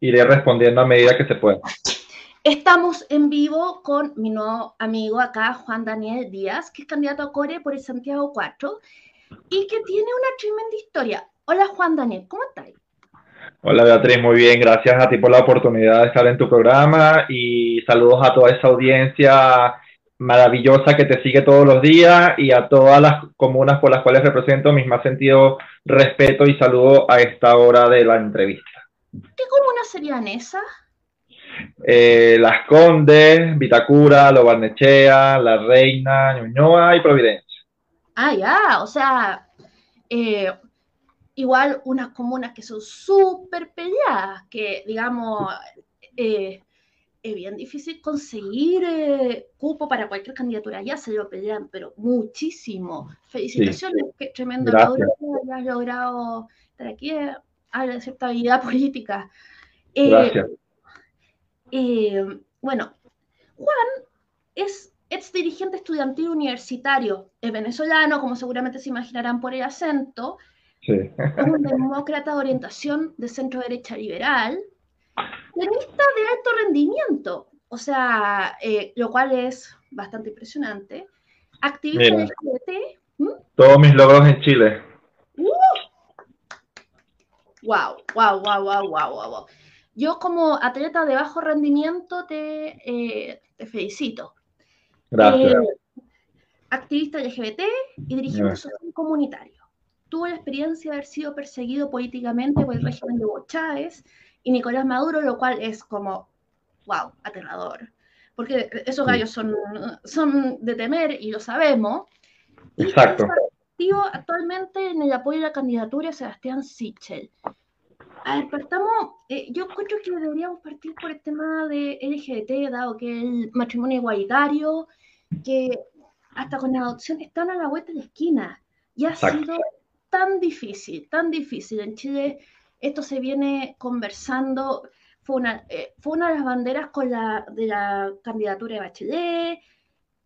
iré respondiendo a medida que se pueda. Estamos en vivo con mi nuevo amigo acá, Juan Daniel Díaz, que es candidato a Core por el Santiago 4 y que tiene una tremenda historia. Hola Juan Daniel, ¿cómo estás? Hola Beatriz, muy bien, gracias a ti por la oportunidad de estar en tu programa y saludos a toda esa audiencia maravillosa que te sigue todos los días y a todas las comunas por las cuales represento mis más sentido respeto y saludo a esta hora de la entrevista. ¿Qué comunas serían esas? Eh, las Condes, Vitacura, Lobarnechea, La Reina, Ñuñoa y Providencia. Ah, ya, o sea, eh, igual unas comunas que son súper peleadas, que digamos, eh, es bien difícil conseguir cupo para cualquier candidatura, ya se lo pelean, pero muchísimo. Felicitaciones, qué tremendo logro que hayas logrado estar aquí, habla de cierta habilidad política. Gracias. Eh, bueno, Juan es ex dirigente estudiantil universitario, es venezolano, como seguramente se imaginarán por el acento. Es un demócrata de orientación de centro derecha liberal, tenista de alto rendimiento, o sea, eh, lo cual es bastante impresionante. Activista LGBT. Todos mis logros en Chile. Wow, wow, wow, wow, wow, wow. Yo como atleta de bajo rendimiento te, eh, te felicito. Gracias. Eh, activista LGBT y dirigente social comunitario. Tuvo la experiencia de haber sido perseguido políticamente por el régimen de Hugo Chávez y Nicolás Maduro, lo cual es como, wow, aterrador. Porque esos gallos son, son de temer y lo sabemos. Exacto. Y activo actualmente en el apoyo a la candidatura de Sebastián Sichel. A ver, partamos, eh, yo creo que deberíamos partir por el tema de LGBT, dado que el matrimonio igualitario, que hasta con la adopción están a la vuelta de la esquina. Y ha sido tan difícil, tan difícil. En Chile esto se viene conversando, fue una, eh, fue una de las banderas con la, de la candidatura de Bachelet,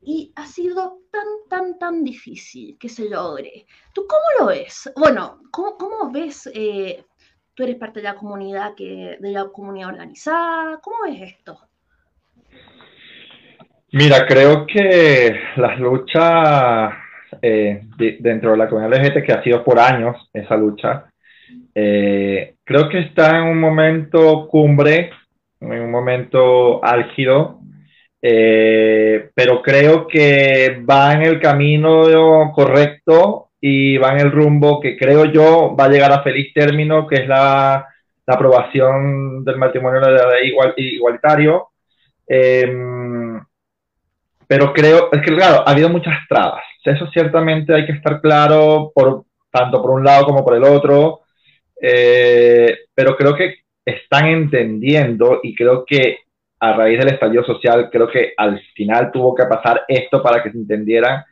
y ha sido tan, tan, tan difícil que se logre. ¿Tú cómo lo ves? Bueno, ¿cómo, cómo ves eh, tú eres parte de la comunidad que, de la comunidad organizada. ¿Cómo es esto? Mira, creo que las luchas eh, dentro de la comunidad LGBT, que ha sido por años esa lucha, eh, creo que está en un momento cumbre, en un momento álgido, eh, pero creo que va en el camino correcto y va en el rumbo que creo yo va a llegar a feliz término, que es la, aprobación del matrimonio igual, igualitario. Em, pero creo, es que claro, ha habido muchas trabas. Eso ciertamente hay que estar claro, por, tanto por un lado como por el otro. Eh, pero creo que están entendiendo y creo que a raíz del estallido social, creo que al final tuvo que pasar esto para que se entendieran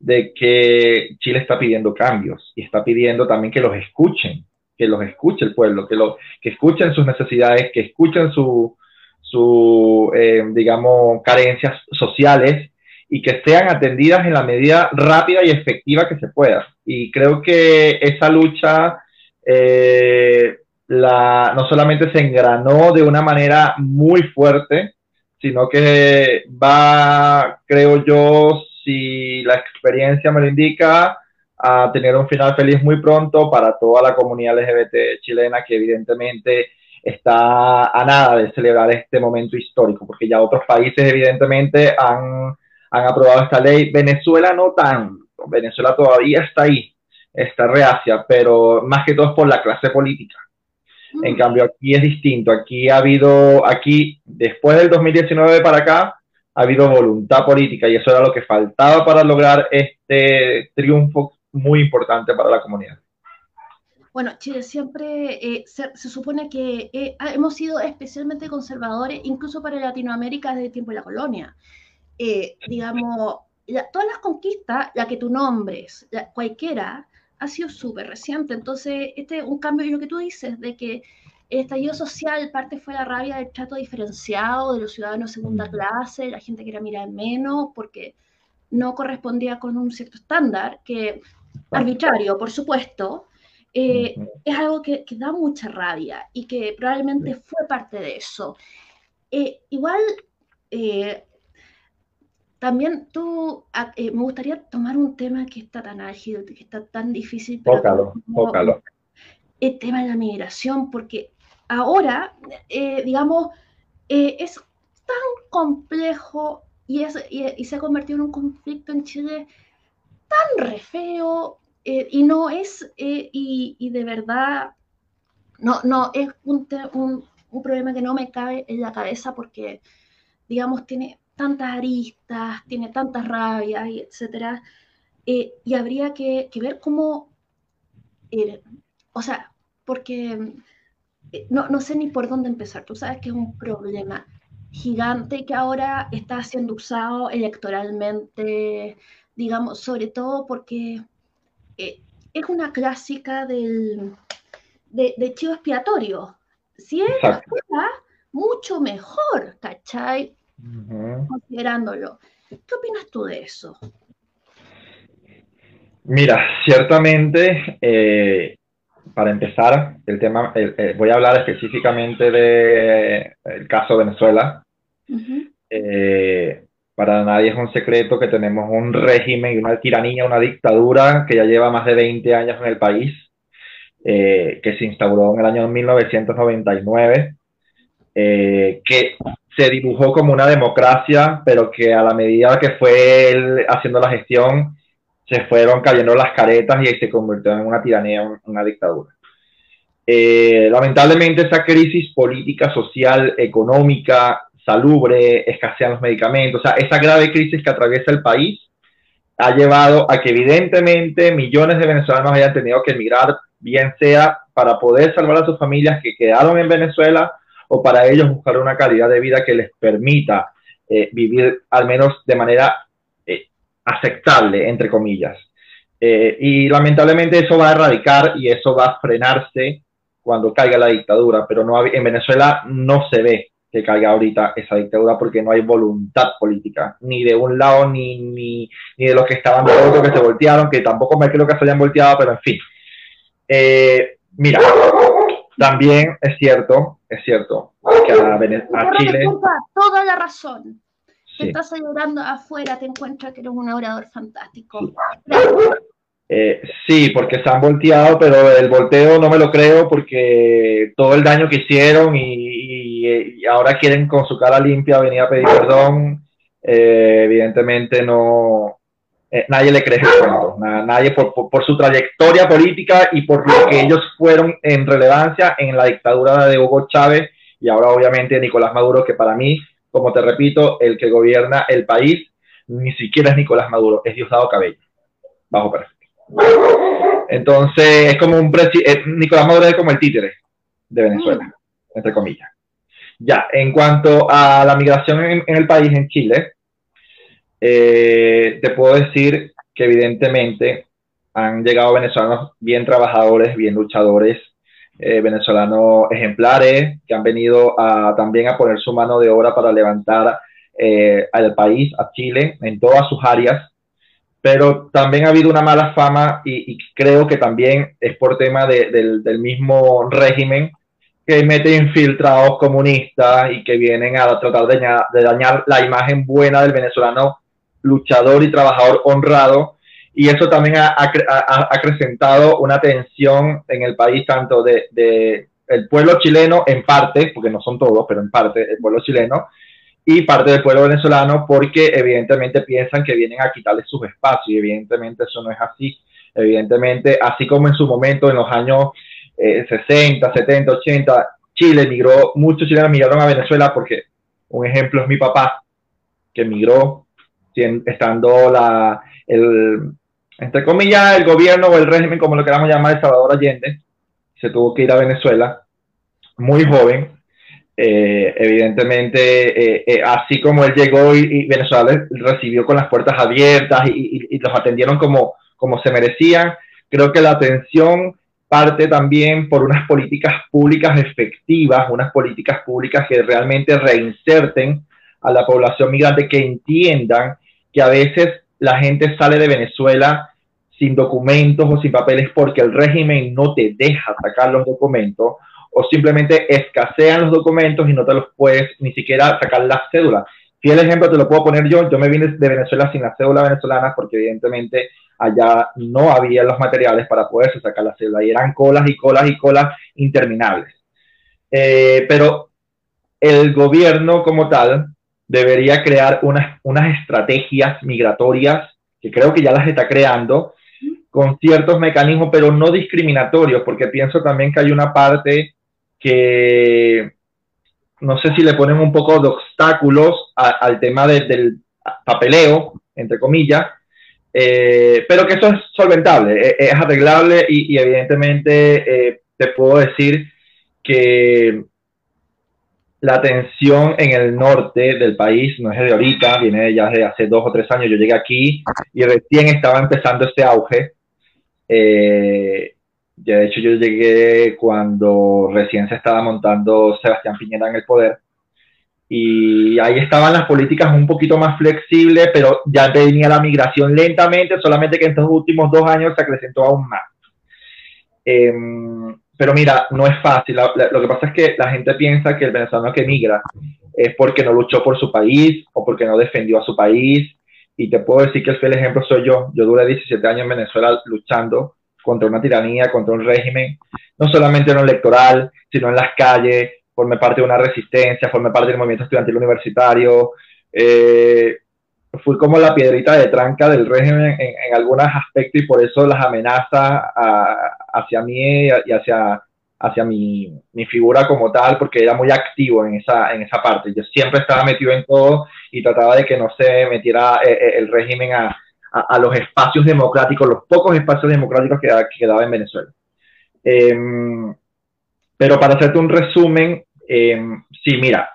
de que Chile está pidiendo cambios y está pidiendo también que los escuchen, que los escuche el pueblo, que, lo, que escuchen sus necesidades, que escuchen su, su eh, digamos, carencias sociales y que sean atendidas en la medida rápida y efectiva que se pueda. Y creo que esa lucha eh, la, no solamente se engranó de una manera muy fuerte, sino que va, creo yo, si la experiencia me lo indica, a tener un final feliz muy pronto para toda la comunidad LGBT chilena que evidentemente está a nada de celebrar este momento histórico, porque ya otros países evidentemente han, han aprobado esta ley. Venezuela no tanto, Venezuela todavía está ahí, está reacia, pero más que todo es por la clase política. En mm. cambio, aquí es distinto. Aquí ha habido, aquí, después del 2019 para acá, ha habido voluntad política y eso era lo que faltaba para lograr este triunfo muy importante para la comunidad. Bueno, Chile siempre eh, se, supone que eh, hemos sido especialmente conservadores, incluso para Latinoamérica desde el tiempo de la colonia. Eh, digamos, todas las conquistas, la que tú nombres, cualquiera, ha sido súper reciente. Entonces, este es un cambio en lo que tú dices, de que el estallido social, parte fue la rabia del trato diferenciado de los ciudadanos de segunda mm. clase, la gente que era mirar menos porque no correspondía con un cierto estándar, que arbitrario, por supuesto, eh, es algo que, da mucha rabia y que probablemente fue parte de eso. Eh, igual, eh, también tú, ah, me gustaría tomar un tema que está tan ágil, que está tan difícil. Pócalo, pócalo. El tema de la migración, porque ahora, digamos, es tan complejo y, se ha convertido en un conflicto en Chile tan re feo, eh, y no es, eh, y, de verdad, no, no, es un, un, problema que no me cabe en la cabeza porque, digamos, tiene tantas aristas, tiene tantas rabias, y etcétera, eh, y habría que, ver cómo, o sea, porque no, no sé ni por dónde empezar, tú sabes que es un problema gigante que ahora está siendo usado electoralmente, digamos, sobre todo porque eh, es una clásica del, de, chivo expiatorio. Si es mucho mejor, ¿cachai? Considerándolo. ¿Qué opinas tú de eso? Mira, ciertamente, eh, para empezar, el tema, voy a hablar específicamente del caso de Venezuela. Para nadie es un secreto que tenemos un régimen y una tiranía, una dictadura que ya lleva más de 20 años en el país, eh, que se instauró en el año 1999, eh, que se dibujó como una democracia, pero que a la medida que fue él haciendo la gestión, se fueron cayendo las caretas y se convirtió en una tiranía, una dictadura. Eh, lamentablemente esa crisis política, social, económica, salubre, escasean los medicamentos, o sea, esa grave crisis que atraviesa el país ha llevado a que evidentemente millones de venezolanos hayan tenido que emigrar, bien sea para poder salvar a sus familias que quedaron en Venezuela o para ellos buscar una calidad de vida que les permita eh, vivir al menos de manera aceptable, entre comillas. Eh, y lamentablemente eso va a erradicar y eso va a frenarse cuando caiga la dictadura, pero no en Venezuela no se ve que caiga ahorita esa dictadura porque no hay voluntad política, ni de un lado ni, ni, ni de los que estaban de otro que se voltearon, que tampoco me creo que se hayan volteado, pero en fin. Eh, mira, también es cierto, es cierto, que a, a Chile... Toda la razón. Te estás ayudando afuera, te encuentras que eres un orador fantástico. Eh, sí, porque se han volteado, pero el volteo no me lo creo porque todo el daño que hicieron y, ahora quieren con su cara limpia venir a pedir perdón. Eh, evidentemente no, eh, nadie le cree eso, nadie por, por, su trayectoria política y por lo que ellos fueron en relevancia en la dictadura de Hugo Chávez y ahora obviamente Nicolás Maduro, que para mí, como te repito, el que gobierna el país ni siquiera es Nicolás Maduro, es Diosdado Cabello, bajo perfecto. Entonces, es como un presidente, Nicolás Maduro es como el títere de Venezuela, mm. entre comillas. Ya, en cuanto a la migración en, el país, en Chile, eh, te puedo decir que evidentemente han llegado venezolanos bien trabajadores, bien luchadores, eh, venezolanos ejemplares, que han venido a, también a poner su mano de obra para levantar eh, al país, a Chile, en todas sus áreas pero también ha habido una mala fama y, creo que también es por tema del, mismo régimen que mete infiltrados comunistas y que vienen a tratar de, dañar la imagen buena del venezolano luchador y trabajador honrado. Y eso también ha, acrecentado una tensión en el país, tanto de, de el pueblo chileno en parte, porque no son todos, pero en parte el pueblo chileno, y parte del pueblo venezolano porque evidentemente piensan que vienen a quitarles sus espacios y evidentemente eso no es así. Evidentemente, así como en su momento, en los años 60, 70, 80, Chile migró, muchos chilenos migraron a Venezuela porque un ejemplo es mi papá, que migró estando la, el, entre comillas, el gobierno o el régimen, como lo queramos llamar, de Salvador Allende, se tuvo que ir a Venezuela muy joven, eh, evidentemente, eh, eh, así como él llegó y, Venezuela recibió con las puertas abiertas y, los atendieron como, como se merecían, creo que la atención parte también por unas políticas públicas efectivas, unas políticas públicas que realmente reinserten a la población migrante, que entiendan que a veces la gente sale de Venezuela sin documentos o sin papeles porque el régimen no te deja sacar los documentos o simplemente escasean los documentos y no te los puedes ni siquiera sacar la cédula. Si el ejemplo te lo puedo poner yo, yo me vine de Venezuela sin la cédula venezolana porque evidentemente allá no había los materiales para poderse sacar la cédula y eran colas y colas y colas interminables. Eh, pero el gobierno como tal debería crear unas, unas estrategias migratorias que creo que ya las está creando con ciertos mecanismos, pero no discriminatorios, porque pienso también que hay una parte que no sé si le ponen un poco de obstáculos al tema del papeleo, entre comillas, eh, pero que eso es solventable, e, es, arreglable y, evidentemente eh, te puedo decir que la tensión en el norte del país no es de ahorita, viene ya de hace dos o tres años. Yo llegué aquí y recién estaba empezando este auge. Eh, de hecho, yo llegué cuando recién se estaba montando Sebastián Piñera en el poder. Y ahí estaban las políticas un poquito más flexibles, pero ya venía la migración lentamente, solamente que en estos últimos dos años se acrecentó aún más. Em, pero mira, no es fácil. lo que pasa es que la gente piensa que el venezolano que migra es porque no luchó por su país o porque no defendió a su país. Y te puedo decir que el fiel ejemplo soy yo. Yo duré 17 años en Venezuela luchando contra una tiranía, contra un régimen, no solamente en lo electoral, sino en las calles, formé parte de una resistencia, formé parte del movimiento estudiantil universitario, eh, fui como la piedrita de tranca del régimen en, algunos aspectos y por eso las amenazas hacia mí y hacia, hacia mi, mi, figura como tal, porque era muy activo en esa, en esa parte. Yo siempre estaba metido en todo y trataba de que no se metiera eh, eh, el régimen a, a, los espacios democráticos, los pocos espacios democráticos que, que quedaba en Venezuela. Em, pero para hacerte un resumen, em, sí, mira,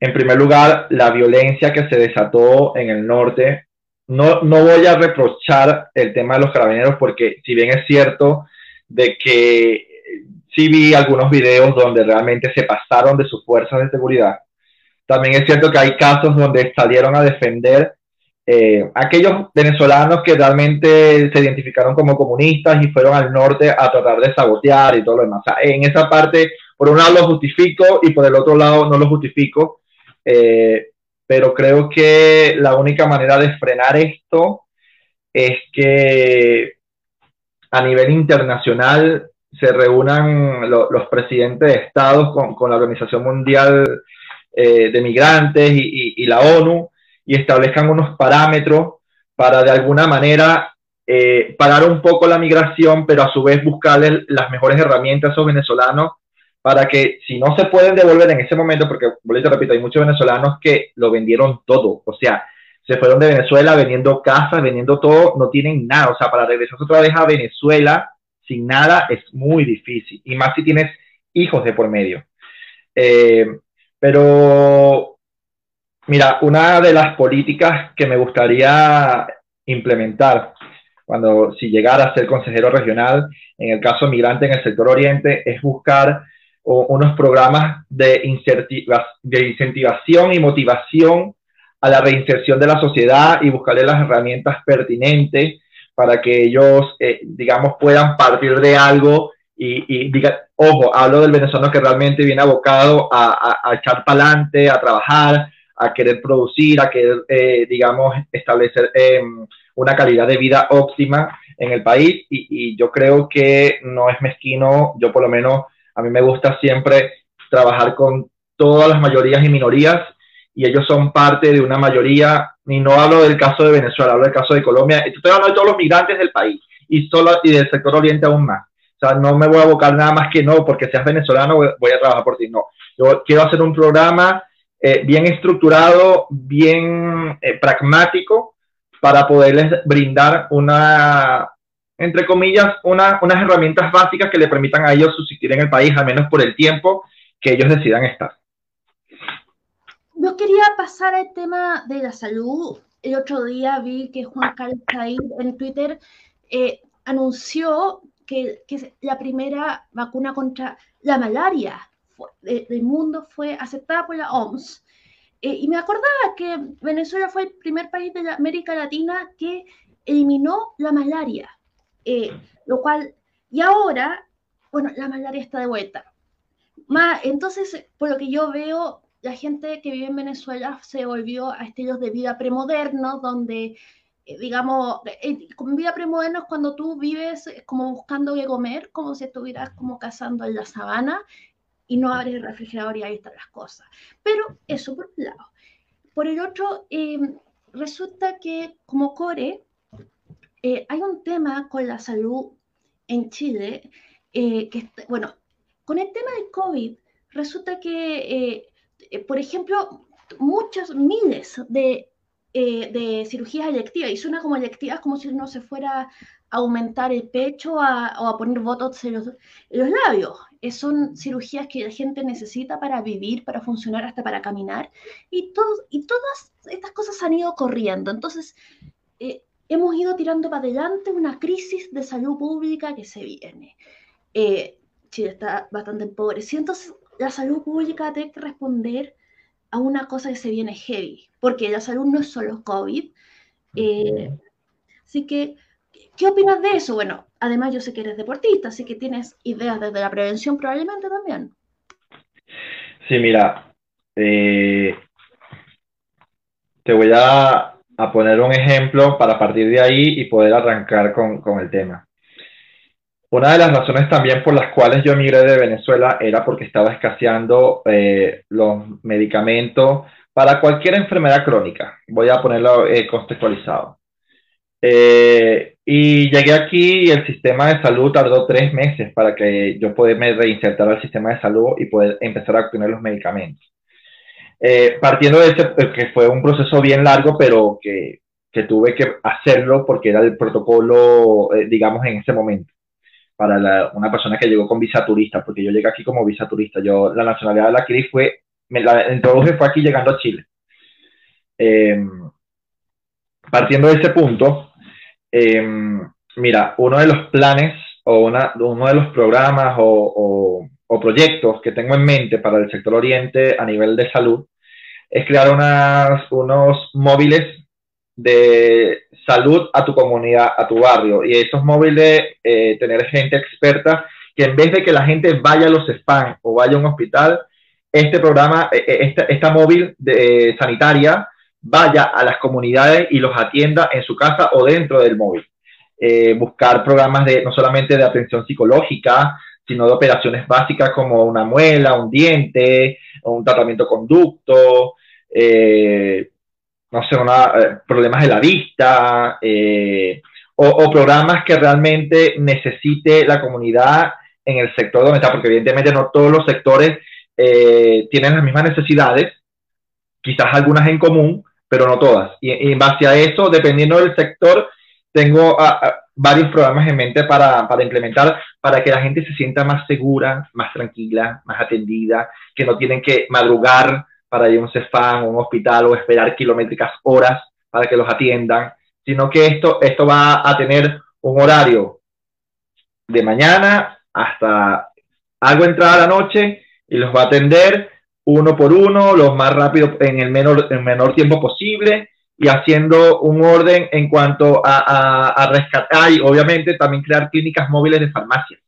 en primer lugar, la violencia que se desató en el norte. No, no voy a reprochar el tema de los carabineros porque si bien es cierto de que sí vi algunos videos donde realmente se pasaron de sus fuerzas de seguridad, también es cierto que hay casos donde salieron a defender eh, aquellos venezolanos que realmente se identificaron como comunistas y fueron al norte a tratar de sabotear y todo lo demás. en esa parte, por un lado lo justifico y por el otro lado no lo justifico, eh, pero creo que la única manera de frenar esto es que a nivel internacional se reúnan los presidentes de estados con, la Organización Mundial eh, de Migrantes y, la ONU y establezcan unos parámetros para de alguna manera eh, parar un poco la migración, pero a su vez buscarle las mejores herramientas a esos venezolanos para que si no se pueden devolver en ese momento, porque, te repito, hay muchos venezolanos que lo vendieron todo, o sea, se fueron de Venezuela vendiendo casas, vendiendo todo, no tienen nada, o sea, para regresar otra vez a Venezuela sin nada es muy difícil, y más si tienes hijos de por medio. Eh, pero, mira, una de las políticas que me gustaría implementar cuando si llegara a ser consejero regional, en el caso migrante en el sector oriente, es buscar unos programas de, de incentivación y motivación a la reinserción de la sociedad y buscarle las herramientas pertinentes para que ellos, eh, digamos, puedan partir de algo y, diga, ojo, hablo del venezolano que realmente viene abocado a, a, echar para adelante, a trabajar, a querer producir, a querer, eh, digamos, establecer em, una calidad de vida óptima en el país. Y, y, yo creo que no es mezquino, yo por lo menos a mí me gusta siempre trabajar con todas las mayorías y minorías y ellos son parte de una mayoría, y no hablo del caso de Venezuela, hablo del caso de Colombia, estoy hablando de todos los migrantes del país y, solo, y del sector oriente aún más. O sea, no me voy a abocar nada más que no, porque seas venezolano voy a trabajar por ti, no. Yo quiero hacer un programa eh, bien estructurado, bien eh, pragmático, para poderles brindar una, entre comillas, unas herramientas básicas que le permitan a ellos subsistir en el país, al menos por el tiempo que ellos decidan estar. Yo quería pasar al tema de la salud. El otro día vi que Juan Carlos Caín en Twitter eh, anunció que, que, la primera vacuna contra la malaria del mundo fue aceptada por la OMS. Eh, y me acordaba que Venezuela fue el primer país de América Latina que eliminó la malaria, eh, lo cual, y ahora, bueno, la malaria está de vuelta. entonces, por lo que yo veo, la gente que vive en Venezuela se volvió a estilos de vida premodernos, donde, eh, digamos, eh, con vida premoderna es cuando tú vives como buscando qué comer, como si estuvieras como cazando en la sabana y no abres el refrigerador y ahí están las cosas. Pero eso por un lado. Por el otro, resulta que como core eh, hay un tema con la salud en Chile, eh, que, bueno, con el tema del COVID, resulta que, eh, por ejemplo, muchas miles de, cirugías electivas, y suena como electivas como si uno se fuera a aumentar el pecho o a poner botox en los, labios. son cirugías que la gente necesita para vivir, para funcionar, hasta para caminar, y, y todas estas cosas han ido corriendo. Entonces, hemos ido tirando para adelante una crisis de salud pública que se viene. Eh, Chile está bastante empobrecido, entonces la salud pública tiene que responder a una cosa que se viene heavy, porque la salud no es solo COVID. Eh, así que, ¿qué opinas de eso? Bueno, además yo sé que eres deportista, así que tienes ideas desde la prevención probablemente también. Sí, mira, eh, te voy a a poner un ejemplo para partir de ahí y poder arrancar con, con el tema. Una de las razones también por las cuales yo emigré de Venezuela era porque estaba escaseando eh, los medicamentos para cualquier enfermedad crónica. Voy a ponerlo eh, contextualizado. Eh, y llegué aquí y el sistema de salud tardó tres meses para que yo pudiera reinsertar al sistema de salud y poder empezar a obtener los medicamentos. Eh, partiendo de ese, que fue un proceso bien largo, pero que, tuve que hacerlo porque era el protocolo, digamos, en ese momento, para una persona que llegó con visa turista, porque yo llegué aquí como visa turista. Yo, la nacionalidad de la adquirí fue, me la introduje fue aquí llegando a Chile. Em, partiendo de ese punto, em, mira, uno de los planes o una, uno de los programas o, o, proyectos que tengo en mente para el sector oriente a nivel de salud es crear unas, unos móviles de salud a tu comunidad, a tu barrio. Y esos móviles, eh, tener gente experta que en vez de que la gente vaya a los spam o vaya a un hospital, este programa, eh, eh, esta, esta móvil de, sanitaria vaya a las comunidades y los atienda en su casa o dentro del móvil. buscar programas de no solamente de atención psicológica, sino de operaciones básicas como una muela, un diente, un tratamiento conducto, eh, no sé, eh, problemas de la vista, eh, o, programas que realmente necesite la comunidad en el sector donde está, porque evidentemente no todos los sectores tienen las mismas necesidades, quizás algunas en común, pero no todas. Y, en base a eso, dependiendo del sector, tengo varios programas en mente para, para, implementar para que la gente se sienta más segura, más tranquila, más atendida, que no tienen que madrugar para ir a un CEFAN un hospital o esperar kilométricas horas para que los atiendan, sino que esto, esto va a tener un horario de mañana hasta algo entrada la noche y los va a atender uno por uno, lo más rápido en el menor, en menor tiempo posible y haciendo un orden en cuanto a, a, a rescatar y obviamente también crear clínicas móviles de farmacia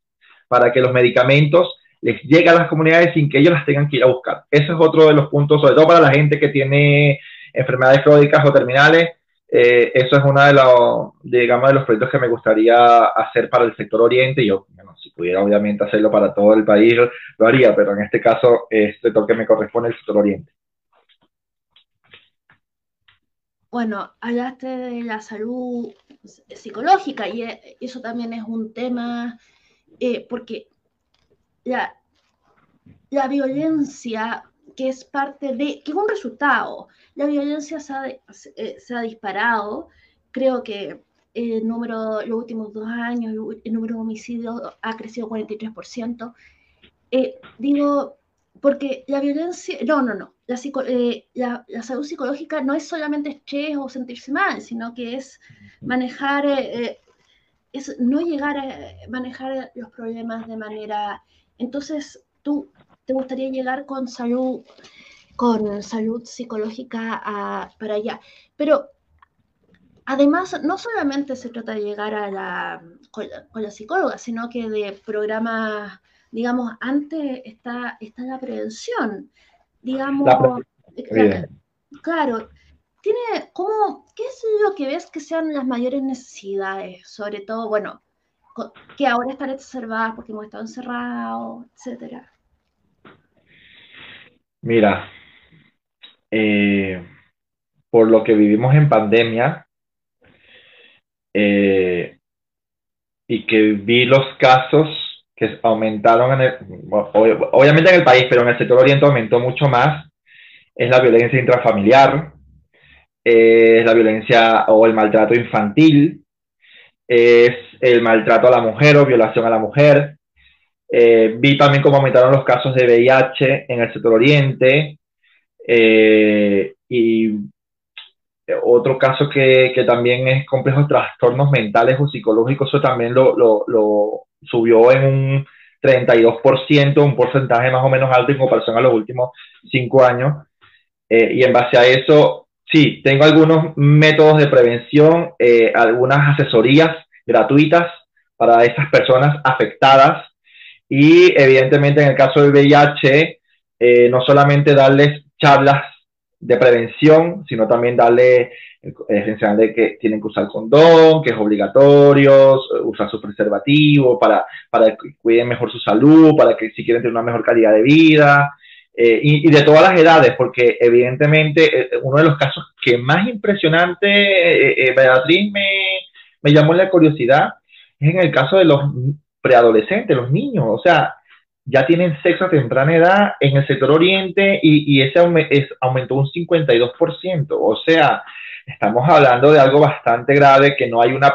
para que los medicamentos les llega a las comunidades sin que ellos las tengan que ir a buscar. Ese es otro de los puntos, sobre todo para la gente que tiene enfermedades crónicas o terminales. Eh, eso es uno de los, digamos, de los proyectos que me gustaría hacer para el sector oriente. Yo, bueno, si pudiera obviamente hacerlo para todo el país, lo haría, pero en este caso es el sector que me corresponde el sector oriente. Bueno, hablaste de la salud psicológica y eso también es un tema, eh, porque la, la violencia que es parte de, que es un resultado. La violencia se ha, eh, se ha disparado. Creo que el número, los últimos dos años, el número de homicidios ha crecido 43%. Eh, digo, porque la violencia, no, no, no, eh, la, la, salud psicológica no es solamente estrés o sentirse mal, sino que es manejar, es no llegar a manejar los problemas de manera entonces, tú te gustaría llegar con salud, con salud psicológica para allá. Pero además, no solamente se trata de llegar a la, con, la, psicóloga, sino que de programas, digamos, antes está, está la prevención. Digamos, claro, tiene como, ¿qué es lo que ves que sean las mayores necesidades? Sobre todo, bueno, que ahora están exacerbadas porque hemos estado encerrados, etcétera. Mira, eh, por lo que vivimos en pandemia eh, y que vi los casos que aumentaron, en obviamente en el país, pero en el sector oriente aumentó mucho más, es la violencia intrafamiliar, es la violencia o el maltrato infantil, es el maltrato a la mujer o violación a la mujer. Eh, vi también cómo aumentaron los casos de VIH en el sector oriente. Eh, y otro caso que, que, también es complejo, trastornos mentales o psicológicos, eso también lo, lo, lo subió en un 32%, un porcentaje más o menos alto en comparación a los últimos cinco años. Eh, y en base a eso, sí, tengo algunos métodos de prevención, eh, algunas asesorías gratuitas para estas personas afectadas. Y evidentemente en el caso del VIH, eh, no solamente darles charlas de prevención, sino también darle esencial de que tienen que usar condón, que es obligatorio, usar su preservativo para, para que cuiden mejor su salud, para que si quieren tener una mejor calidad de vida, eh, y, de todas las edades, porque evidentemente eh, uno de los casos que más impresionante, eh, Beatriz, me, me llamó la curiosidad, es en el caso de los preadolescentes, los niños, o sea, ya tienen sexo a temprana edad en el sector oriente y, y ese es, aumentó un 52%, o sea, estamos hablando de algo bastante grave, que no hay una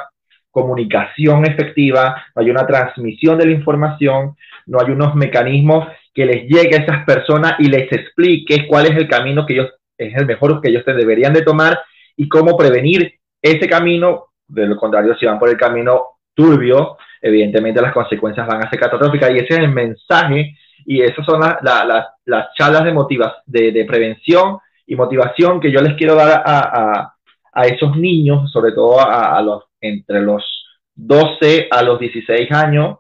comunicación efectiva, no hay una transmisión de la información, no hay unos mecanismos que les llegue a esas personas y les explique cuál es el camino que ellos, es el mejor que ellos deberían de tomar y cómo prevenir ese camino. De lo contrario, si van por el camino turbio, evidentemente las consecuencias van a ser catastróficas y ese es el mensaje y esas son las charlas de, motivas, de, prevención y motivación que yo les quiero dar a, a, esos niños, sobre todo a, los entre los 12 a los 16 años,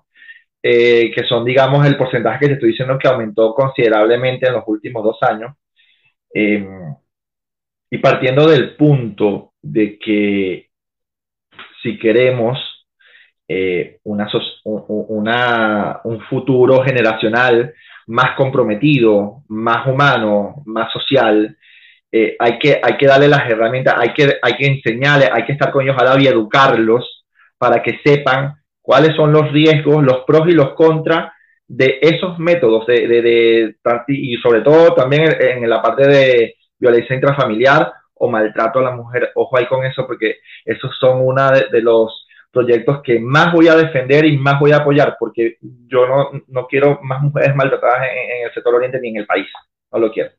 eh, que son, digamos, el porcentaje que te estoy diciendo que aumentó considerablemente en los últimos dos años. Em, y partiendo del punto de que si queremos eh, una, una, un futuro generacional más comprometido, más humano, más social, eh, hay, que, hay que darle las herramientas, hay que, hay que enseñarles, hay que estar con ellos a la y educarlos para que sepan cuáles son los riesgos, los pros y los contras de esos métodos, de, de, y sobre todo también en, la parte de violencia intrafamiliar o maltrato a la mujer. Ojo ahí con eso, porque esos son uno de, los proyectos que más voy a defender y más voy a apoyar, porque yo no, no quiero más mujeres maltratadas en, el sector oriente ni en el país. No lo quiero.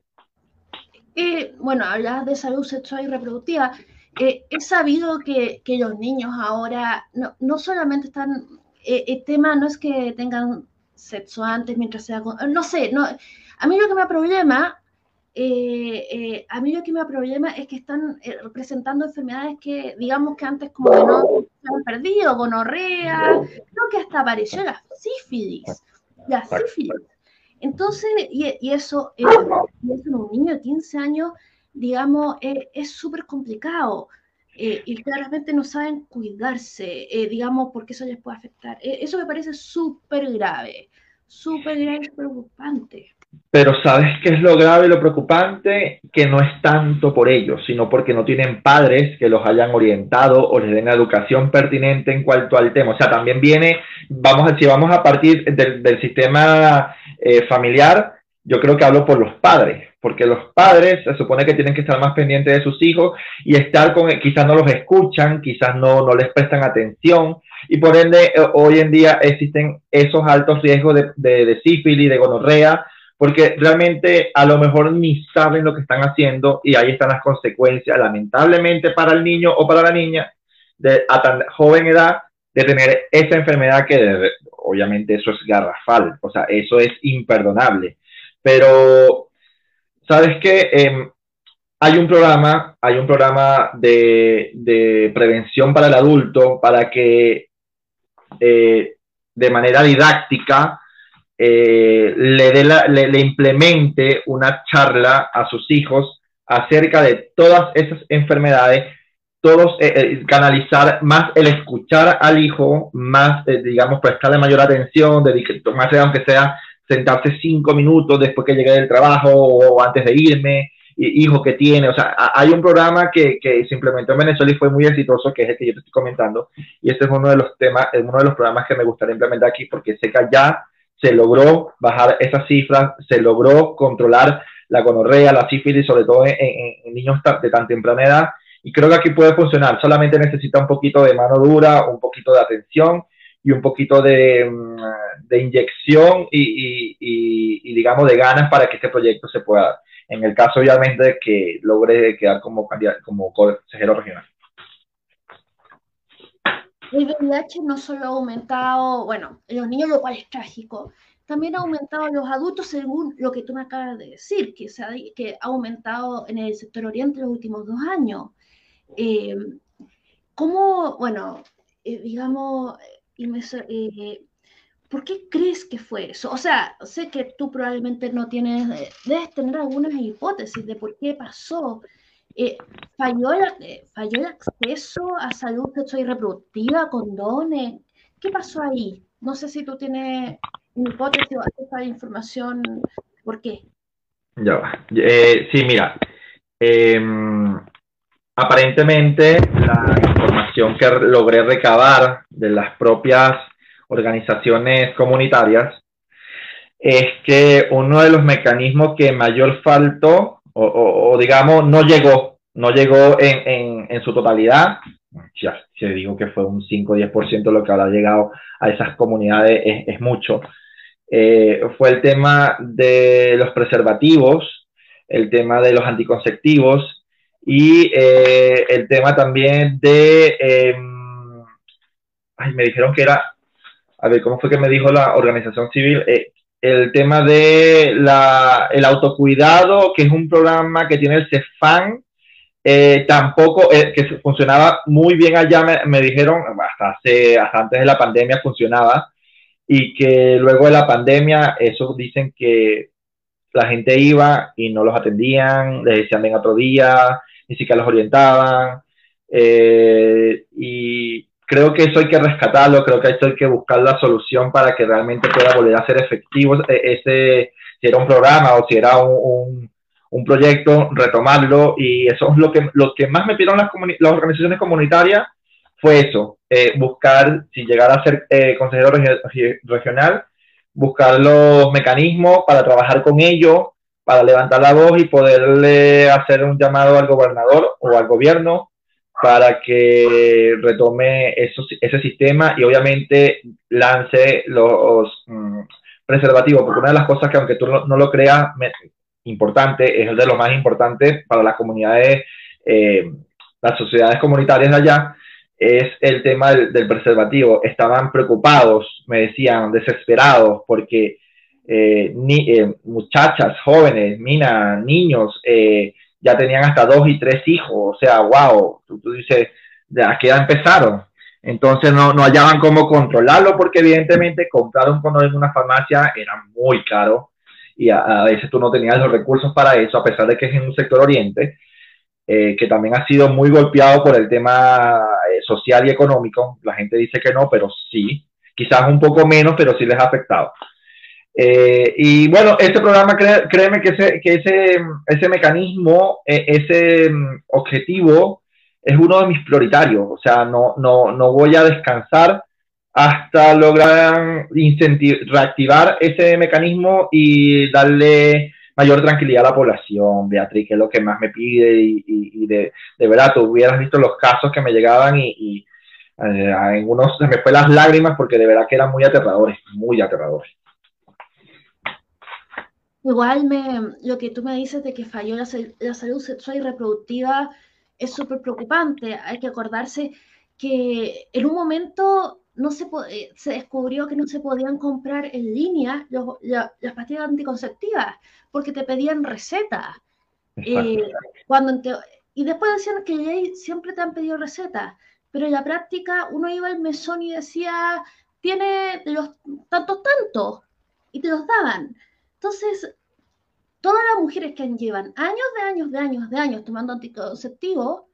Eh, bueno, hablas de salud sexual y reproductiva. Eh, he sabido que, que, los niños ahora no, no solamente están, eh, el tema no es que tengan sexo antes mientras sea, no sé, no, a mí lo que me problema, eh, a mí lo que me problema es que están presentando enfermedades que digamos que antes como que no se han perdido, gonorrea, creo que hasta apareció la sífilis, la sífilis. Entonces, y eso, y eso en un niño de 15 años digamos, eh, es súper complicado eh, y claramente no saben cuidarse, eh, digamos, porque eso les puede afectar. eso me parece súper grave, súper grave y preocupante. Pero ¿sabes qué es lo grave y lo preocupante? Que no es tanto por ellos, sino porque no tienen padres que los hayan orientado o les den educación pertinente en cuanto al tema. O sea, también viene, vamos a, si vamos a partir del, del sistema familiar, yo creo que hablo por los padres, porque los padres se supone que tienen que estar más pendientes de sus hijos y estar con, quizás no los escuchan, quizás no, no les prestan atención y por ende eh, hoy en día existen esos altos riesgos de, de, de sífilis, de gonorrea, porque realmente a lo mejor ni saben lo que están haciendo y ahí están las consecuencias, lamentablemente para el niño o para la niña de, a tan joven edad de tener esa enfermedad que obviamente eso es garrafal, o sea, eso es imperdonable. Pero, ¿sabes qué? Em, hay un programa, hay un programa de, prevención para el adulto para que eh, de manera didáctica eh, le, dé le, implemente una charla a sus hijos acerca de todas esas enfermedades, todos eh, canalizar más el escuchar al hijo, más, digamos, prestarle mayor atención, tomarse, aunque sea sentarse cinco minutos después que llegue del trabajo o antes de irme, hijo que tiene. O sea, hay un programa que, que, se implementó en Venezuela y fue muy exitoso, que es el que yo te estoy comentando. Y este es uno de los temas, uno de los programas que me gustaría implementar aquí, porque sé que ya se logró bajar esas cifras, se logró controlar la gonorrea, la sífilis, sobre todo en, en niños de tan temprana edad. Y creo que aquí puede funcionar. Solamente necesita un poquito de mano dura, un poquito de atención y un poquito de, mm, de inyección y, y, y, digamos, de ganas para que este proyecto se pueda dar en el caso obviamente que logre quedar como, como consejero regional. El VIH no solo ha aumentado, bueno, en los niños lo cual es trágico, también ha aumentado en los adultos según lo que tú me acabas de decir, que, se ha, que ha aumentado en el sector oriente en los últimos dos años. Eh, ¿Cómo, bueno, eh, digamos, eh, ¿Por qué crees que fue eso? O sea, sé que tú probablemente no tienes, eh, debes tener algunas hipótesis de por qué pasó. Eh, ¿falló, el, eh, ¿Falló el acceso a salud sexual y reproductiva, condones? ¿Qué pasó ahí? No sé si tú tienes hipótesis o esta información. ¿Por qué? Ya va. sí, mira. Em, aparentemente, la información que logré recabar de las propias organizaciones comunitarias, es que uno de los mecanismos que mayor faltó, o, digamos, no llegó, no llegó en, en, su totalidad, ya se digo que fue un 5 o 10% lo que habrá llegado a esas comunidades, es, mucho, eh, fue el tema de los preservativos, el tema de los anticonceptivos y eh, el tema también de, em, ay, me dijeron que era a ver, ¿cómo fue que me dijo la organización civil? Eh, el tema de la, el autocuidado, que es un programa que tiene el CEFAN, eh, tampoco, eh, que funcionaba muy bien allá, me, dijeron, hasta, hace, hasta antes de la pandemia funcionaba, y que luego de la pandemia, eso dicen que la gente iba y no los atendían, les decían ven otro día, ni siquiera los orientaban, y creo que eso hay que rescatarlo, creo que hay que buscar la solución para que realmente pueda volver a ser efectivo ese, si era un programa o si era un, un, proyecto, retomarlo y eso es lo que, lo que más me pidieron las, las organizaciones comunitarias fue eso, eh, buscar, si llegara a ser eh, consejero regional, buscar los mecanismos para trabajar con ellos, para levantar la voz y poderle hacer un llamado al gobernador o al gobierno para que retome ese sistema y obviamente lance los mm, preservativos, porque una de las cosas que aunque tú no, lo creas importante, es de lo más importante para las comunidades, eh, las sociedades comunitarias de allá, es el tema del, preservativo. Estaban preocupados, me decían, desesperados, porque eh, eh, muchachas, jóvenes, minas, niños, ya tenían hasta dos y tres hijos, o sea, wow, tú, dices, ¿de a qué edad empezaron? Entonces no, no hallaban cómo controlarlo porque evidentemente comprar un condón en una farmacia era muy caro y a, veces tú no tenías los recursos para eso, a pesar de que es en un sector oriente, eh, que también ha sido muy golpeado por el tema eh, social y económico. La gente dice que no, pero sí, quizás un poco menos, pero sí les ha afectado. Eh, y bueno, este programa, créeme que ese, que ese, ese mecanismo, e, ese mm, objetivo es uno de mis prioritarios. O sea, no, no, no voy a descansar hasta lograr reactivar ese mecanismo y darle mayor tranquilidad a la población, Beatriz, que es lo que más me pide y, y, de, de, verdad, tú hubieras visto los casos que me llegaban y, y eh, se me fue las lágrimas porque de verdad que eran muy aterradores, muy aterradores. Igual me, lo que tú me dices de que falló la, salud sexual y reproductiva es súper preocupante. Hay que acordarse que en un momento no se, eh, se descubrió que no se podían comprar en línea las pastillas anticonceptivas porque te pedían recetas. Eh, cuando y después decían que siempre te han pedido recetas, pero en la práctica uno iba al mesón y decía, tiene los tantos, tantos, y te los daban. Entonces, todas las mujeres que llevan años de años de años de años tomando anticonceptivos,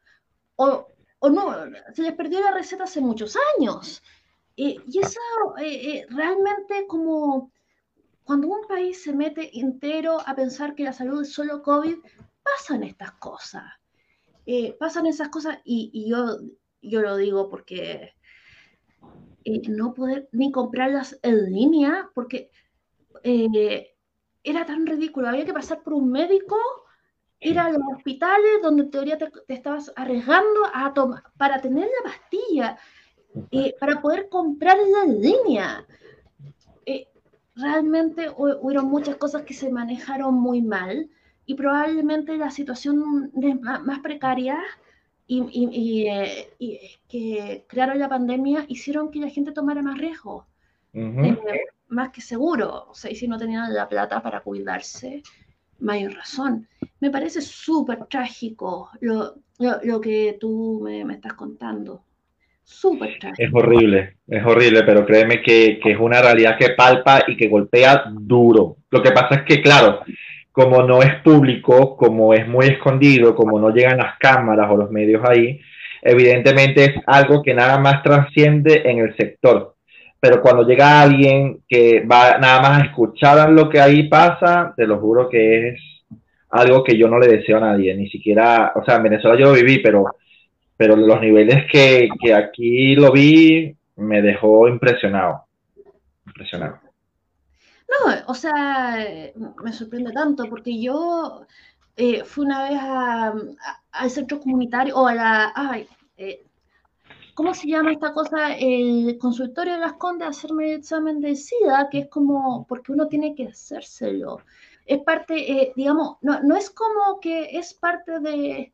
o, o no, se les perdió la receta hace muchos años. Eh, y eso eh, eh, realmente como cuando un país se mete entero a pensar que la salud es solo COVID, pasan estas cosas. pasan esas cosas y, yo, yo lo digo porque no poder ni comprarlas en línea, porque era tan ridículo. Había que pasar por un médico, ir a los hospitales donde en teoría te, estabas arriesgando a tomar, para tener la pastilla, eh, para poder comprarla en línea. Eh, realmente hubo muchas cosas que se manejaron muy mal y probablemente la situación más, precaria y, y, eh, y, que crearon la pandemia hicieron que la gente tomara más riesgo más que seguro. O sea, y si no tenían la plata para cuidarse, mayor razón. Me parece súper trágico lo, lo, que tú me, me estás contando. Súper trágico. Es horrible, es horrible, pero créeme que, que, es una realidad que palpa y que golpea duro. Lo que pasa es que, claro, como no es público, como es muy escondido, como no llegan las cámaras o los medios ahí, evidentemente es algo que nada más trasciende en el sector pero cuando llega alguien que va nada más a escuchar lo que ahí pasa, te lo juro que es algo que yo no le deseo a nadie, ni siquiera, o sea, en Venezuela yo lo viví, pero, pero los niveles que, que aquí lo vi me dejó impresionado, impresionado. No, o sea, me sorprende tanto porque yo eh, fui una vez al centro comunitario o a la, ay, eh, ¿cómo se llama esta cosa? El consultorio de las Condes, hacerme el examen de SIDA, que es como, porque uno tiene que hacérselo. Es parte, eh, digamos, no, no, es como que es parte de,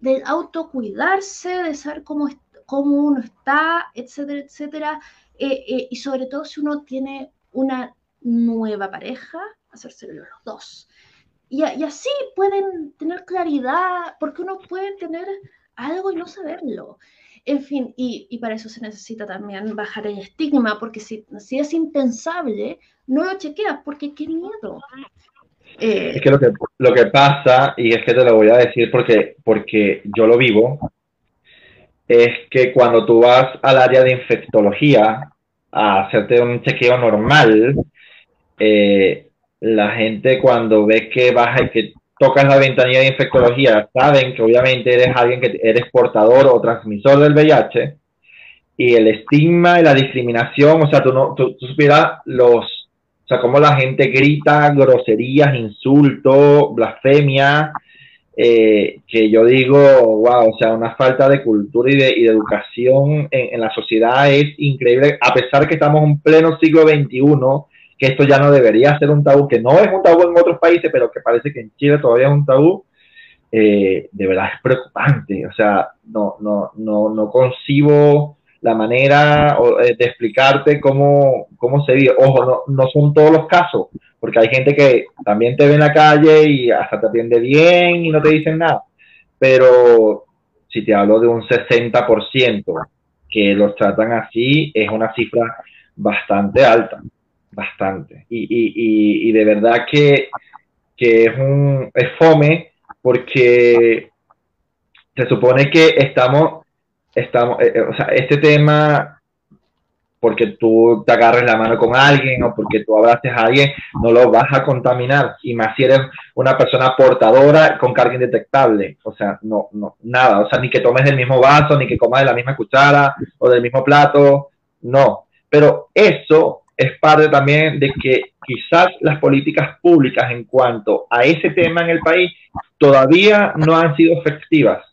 del autocuidarse, de saber cómo, cómo uno está, etcétera, etcétera. Eh, eh, y sobre todo si uno tiene una nueva pareja, hacérselo los dos. Y, y así pueden tener claridad, porque uno puede tener algo y no saberlo. En fin, y, para eso se necesita también bajar el estigma, porque si, si es impensable, no lo chequeas, porque qué miedo. Eh, es que lo, que lo que pasa, y es que te lo voy a decir porque, porque yo lo vivo, es que cuando tú vas al área de infectología a hacerte un chequeo normal, eh, la gente cuando ve que y que tocas la ventanilla de infectología, saben que obviamente eres alguien que eres portador o transmisor del VIH y el estigma y la discriminación, o sea, tú no, tú, supieras los, o sea, cómo la gente grita groserías, insultos, blasfemia, eh, que yo digo, wow, o sea, una falta de cultura y de, y de educación en, en, la sociedad es increíble, a pesar que estamos en pleno siglo XXI que esto ya no debería ser un tabú, que no es un tabú en otros países, pero que parece que en Chile todavía es un tabú, eh, de verdad es preocupante. O sea, no, no, no, no concibo la manera eh, de explicarte cómo, cómo se vive. Ojo, no, no son todos los casos, porque hay gente que también te ve en la calle y hasta te atiende bien y no te dicen nada. Pero si te hablo de un 60% que los tratan así, es una cifra bastante alta bastante. Y, y, y, de verdad que, que, es un es fome porque se supone que estamos, estamos, eh, eh, o sea, este tema, porque tú te agarres la mano con alguien o porque tú abraces a alguien, no lo vas a contaminar. Y más si eres una persona portadora con carga indetectable. O sea, no, no, nada. O sea, ni que tomes del mismo vaso, ni que comas de la misma cuchara o del mismo plato. No. Pero eso es parte también de que quizás las políticas públicas en cuanto a ese tema en el país todavía no han sido efectivas.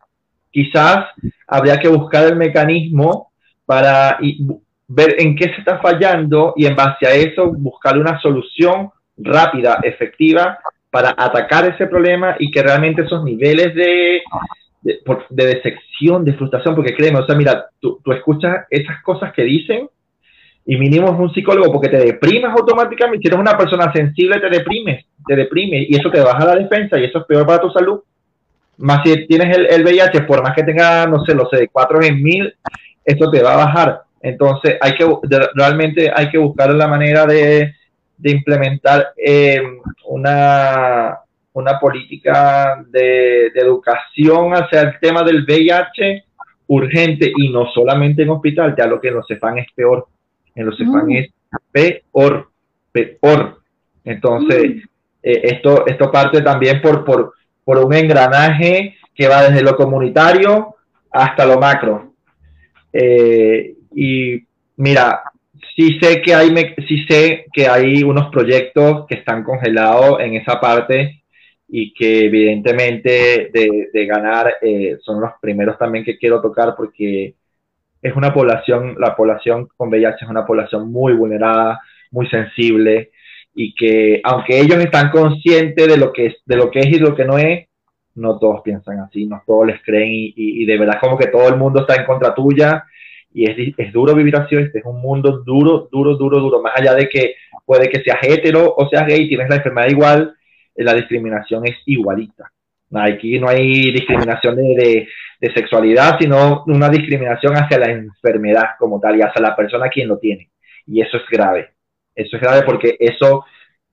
Quizás habría que buscar el mecanismo para ver en qué se está fallando y en base a eso buscar una solución rápida, efectiva, para atacar ese problema y que realmente esos niveles de, de, de decepción, de frustración, porque créeme, o sea, mira, tú, tú escuchas esas cosas que dicen y mínimo es un psicólogo porque te deprimes automáticamente. Si eres una persona sensible, te deprimes, te deprime y eso te baja la defensa y eso es peor para tu salud. Más si tienes el, el VIH, por más que tenga, no sé, lo sé, 4 en mil, esto te va a bajar. Entonces, hay que realmente hay que buscar la manera de, de implementar eh, una, una política de, de, educación hacia el tema del VIH urgente y no solamente en hospital, ya lo que en los CEFAN es peor. En los CEFAN mm. es peor, peor. Entonces, mm. eh, esto, esto parte también por, por, por un engranaje que va desde lo comunitario hasta lo macro. Eh, y mira, sí sé que hay, sí sé que hay unos proyectos que están congelados en esa parte y que evidentemente de, ganar eh, son los primeros también que quiero tocar porque es una población, la población con VIH es una población muy vulnerada, muy sensible y que aunque ellos están conscientes de lo que es, de lo que es y lo que no es, no todos piensan así, no todos les creen y, y, de verdad como que todo el mundo está en contra tuya y es, es duro vivir así, este es un mundo duro, duro, duro, duro, más allá de que puede que seas hetero o seas gay, tienes la enfermedad igual, la discriminación es igualita. Aquí no hay discriminación de, de, sexualidad, sino una discriminación hacia la enfermedad como tal y hacia la persona quien lo tiene. Y eso es grave. Eso es grave porque eso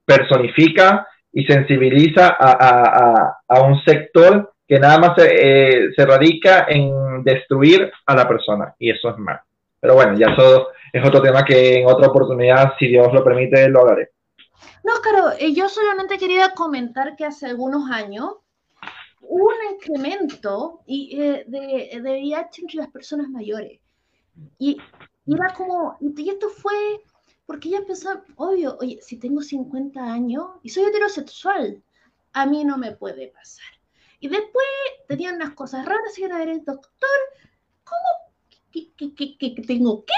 personifica y sensibiliza a, a, a, un sector que nada más se, eh, se, radica en destruir a la persona. Y eso es mal. Pero bueno, ya eso es otro tema que en otra oportunidad, si Dios lo permite, lo hablaré. No, claro, eh, yo solamente quería comentar que hace algunos años un incremento y, eh, de, de VIH entre las personas mayores. Y, era como, y esto fue porque ella pensaba, obvio, oye, si tengo 50 años y soy heterosexual, a mí no me puede pasar. Y después tenían unas cosas raras, y era el doctor, ¿cómo? ¿Qué, qué, qué, tengo qué?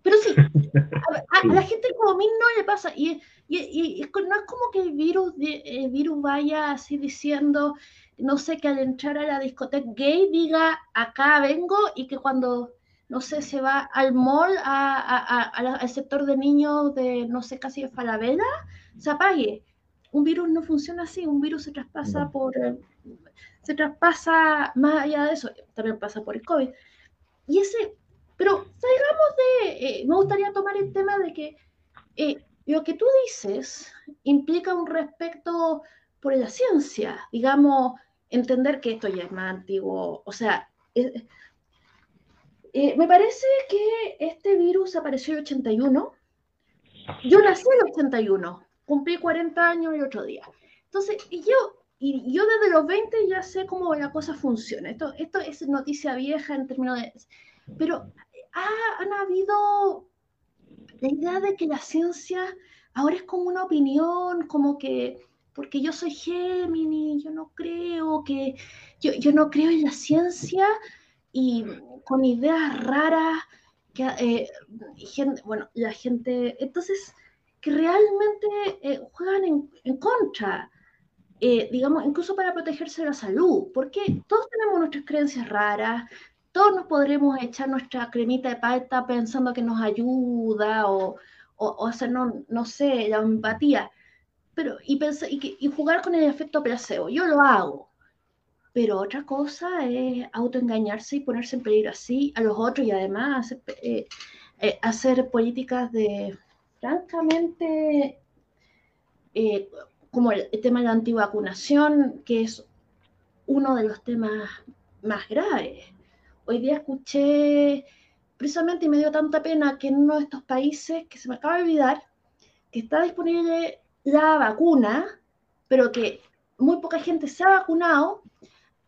Pero sí, a, la gente como a mí no le pasa. Y, y, y, no es como que el virus, el virus vaya así diciendo, no sé, que al entrar a la discoteca gay diga, acá vengo, y que cuando, no sé, se va al mall, a, al sector de niños de, no sé, casi de Falabella, se apague. Un virus no funciona así, un virus se traspasa por, se traspasa más allá de eso, también pasa por el COVID. Y ese, pero salgamos de, eh, me gustaría tomar el tema de que eh, lo que tú dices implica un respeto por la ciencia, digamos, entender que esto ya es más antiguo, o sea, eh, eh, me parece que este virus apareció en el 81, yo nací en el 81, cumplí 40 años el otro día, entonces, y yo, y yo desde los 20 ya sé cómo la cosa funciona, esto, esto es noticia vieja en términos de... Pero han habido la idea de que la ciencia ahora es como una opinión, como que porque yo soy Géminis, yo no creo que, yo, yo no creo en la ciencia y con ideas raras, que, eh, bueno, la gente, entonces, que realmente eh, juegan en, en contra, eh, digamos, incluso para protegerse de la salud, porque todos tenemos nuestras creencias raras, todos nos podremos echar nuestra cremita de palta pensando que nos ayuda o, o, o hacernos, no sé, la empatía pero, y, y, jugar con el efecto placebo. Yo lo hago. Pero otra cosa es autoengañarse y ponerse en peligro así a los otros y además eh, eh, hacer políticas de, francamente, eh, como el, tema de la antivacunación, que es uno de los temas más graves. Hoy día escuché, precisamente y me dio tanta pena que en uno de estos países, que se me acaba de olvidar, que está disponible la vacuna, pero que muy poca gente se ha vacunado,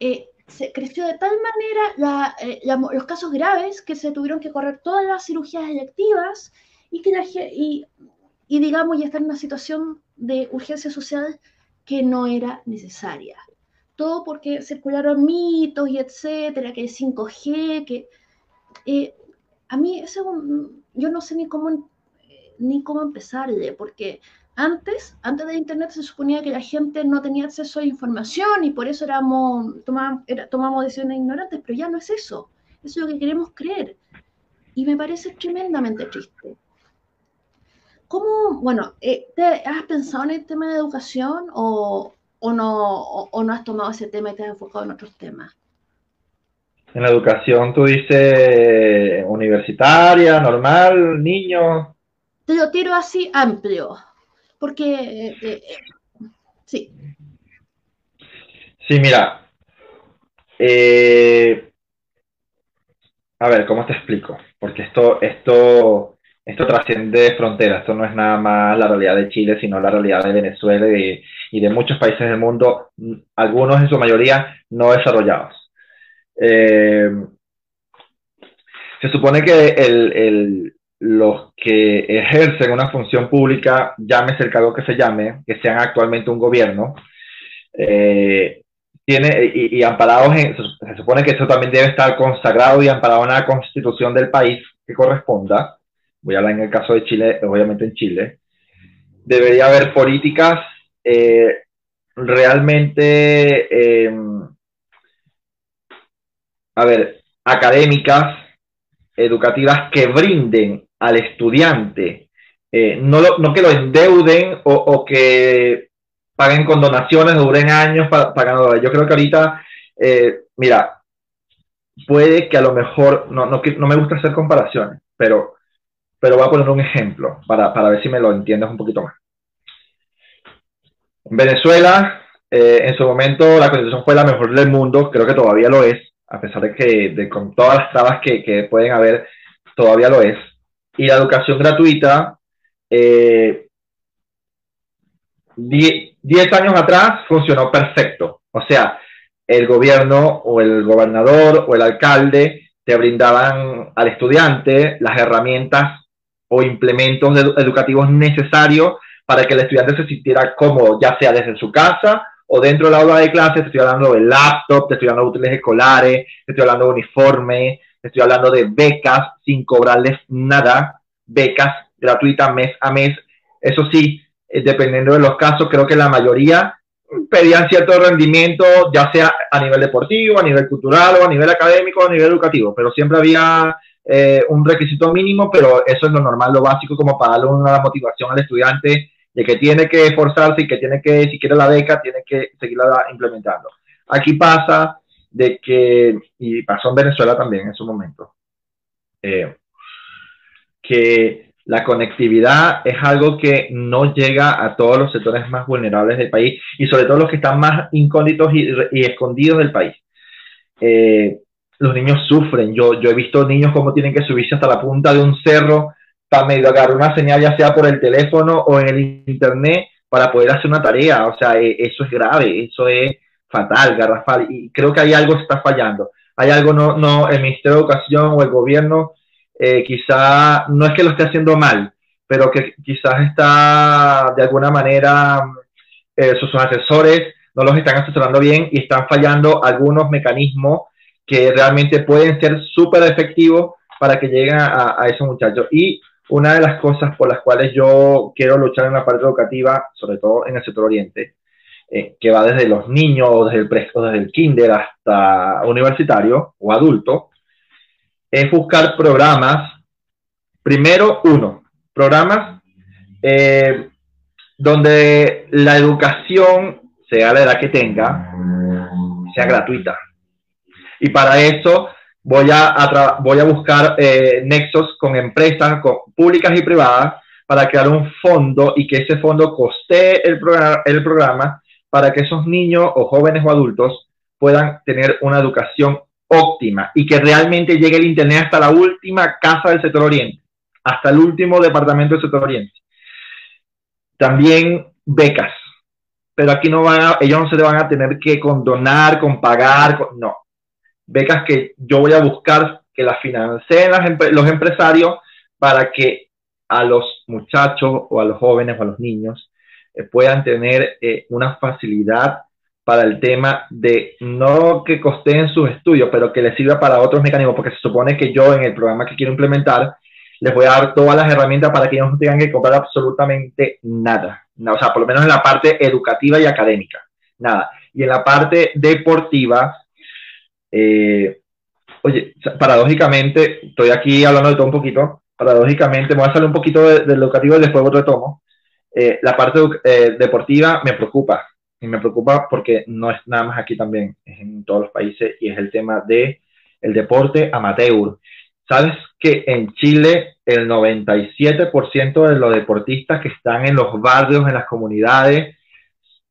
eh, se creció de tal manera eh, los casos graves que se tuvieron que correr todas las cirugías electivas y que y, y digamos ya está en una situación de urgencia social que no era necesaria. Todo porque circularon mitos y etcétera, que el 5G, que eh, a mí ese, yo no sé ni cómo ni cómo empezarle, porque antes, antes de Internet se suponía que la gente no tenía acceso a información y por eso éramos, tomamos, tomamos decisiones ignorantes, pero ya no es eso. Eso es lo que queremos creer. Y me parece tremendamente triste. ¿cómo, bueno, eh, ¿te has pensado en el tema de educación o, o no, o, no has tomado ese tema y te has enfocado en otros temas? En la educación, tú dices universitaria, normal, niño. Te lo tiro así amplio, porque eh, eh, sí. Sí, mira. a ver, ¿cómo te explico? Porque esto, esto esto trasciende fronteras, esto no es nada más la realidad de Chile, sino la realidad de Venezuela y de, muchos países del mundo, algunos en su mayoría no desarrollados. Eh, se supone que los que ejercen una función pública, llámese el cargo que se llame, que sean actualmente un gobierno, eh, tiene, y, amparados en, se supone que eso también debe estar consagrado y amparado en la constitución del país que corresponda, voy a hablar en el caso de Chile, obviamente en Chile, debería haber políticas eh, realmente, em, a ver, académicas, educativas que brinden al estudiante, eh, no, no, que lo endeuden o, que paguen con donaciones, duren años pagando. Yo creo que ahorita, eh, mira, puede que a lo mejor, no, no, no me gusta hacer comparaciones, pero pero voy a poner un ejemplo para, para ver si me lo entiendes un poquito más. En Venezuela, eh, en su momento, la constitución fue la mejor del mundo, creo que todavía lo es, a pesar de que de, con todas las trabas que, que, pueden haber, todavía lo es. Y la educación gratuita, 10 eh, años atrás funcionó perfecto. O sea, el gobierno o el gobernador o el alcalde te brindaban al estudiante las herramientas o implementos educativos necesarios para que el estudiante se sintiera cómodo, ya sea desde su casa o dentro de la aula de clase. Te estoy hablando de laptop, te estoy hablando de útiles escolares, te estoy hablando de uniforme, estoy hablando de becas sin cobrarles nada, becas gratuitas mes a mes. Eso sí, eh, dependiendo de los casos, creo que la mayoría pedían cierto rendimiento, ya sea a nivel deportivo, a nivel cultural o a nivel académico a nivel educativo, pero siempre había eh, un requisito mínimo, pero eso es lo normal, lo básico, como para darle una motivación al estudiante de que tiene que esforzarse y que tiene que, si quiere la beca, tiene que seguirla implementando. Aquí pasa de que, y pasó en Venezuela también en su momento, eh, que la conectividad es algo que no llega a todos los sectores más vulnerables del país y sobre todo los que están más incógnitos y, escondidos del país. Eh, los niños sufren. Yo, yo he visto niños como tienen que subirse hasta la punta de un cerro para medio una señal, ya sea por el teléfono o en el internet, para poder hacer una tarea. O sea, e, eso es grave, eso es fatal, garrafal. Y creo que hay algo que está fallando. Hay algo, no, no, el Ministerio de Educación o el gobierno, eh, quizá no es que lo esté haciendo mal, pero que quizás está de alguna manera, eh, sus asesores no los están asesorando bien y están fallando algunos mecanismos que realmente pueden ser súper efectivos para que lleguen a, a, esos muchachos. Y una de las cosas por las cuales yo quiero luchar en la parte educativa, sobre todo en el sector oriente, eh, que va desde los niños, desde el, desde el kinder hasta universitario o adulto, es buscar programas, primero uno, programas eh, donde la educación, sea la edad que tenga, sea gratuita. Y para eso voy a, voy a buscar eh, nexos con empresas públicas y privadas para crear un fondo y que ese fondo costee el, programa, el programa para que esos niños o jóvenes o adultos puedan tener una educación óptima y que realmente llegue el Internet hasta la última casa del sector oriente, hasta el último departamento del sector oriente. También becas, pero aquí no van ellos no se van a tener que condonar, con pagar, no becas que yo voy a buscar que las financien los empresarios para que a los muchachos o a los jóvenes o a los niños puedan tener eh, una facilidad para el tema de no que costeen sus estudios, pero que les sirva para otros mecanismos, porque se supone que yo en el programa que quiero implementar les voy a dar todas las herramientas para que ellos no tengan que comprar absolutamente nada. o sea, por lo menos en la parte educativa y académica, nada. Y en la parte deportiva, eh, oye, paradójicamente, estoy aquí hablando de todo un poquito, paradójicamente, me voy a salir un poquito del de educativo y después retomo. Eh, la parte eh, deportiva me preocupa, y me preocupa porque no es nada más aquí también, es en todos los países, y es el tema de el deporte amateur. ¿Sabes que en Chile el 97% de los deportistas que están en los barrios, en las comunidades,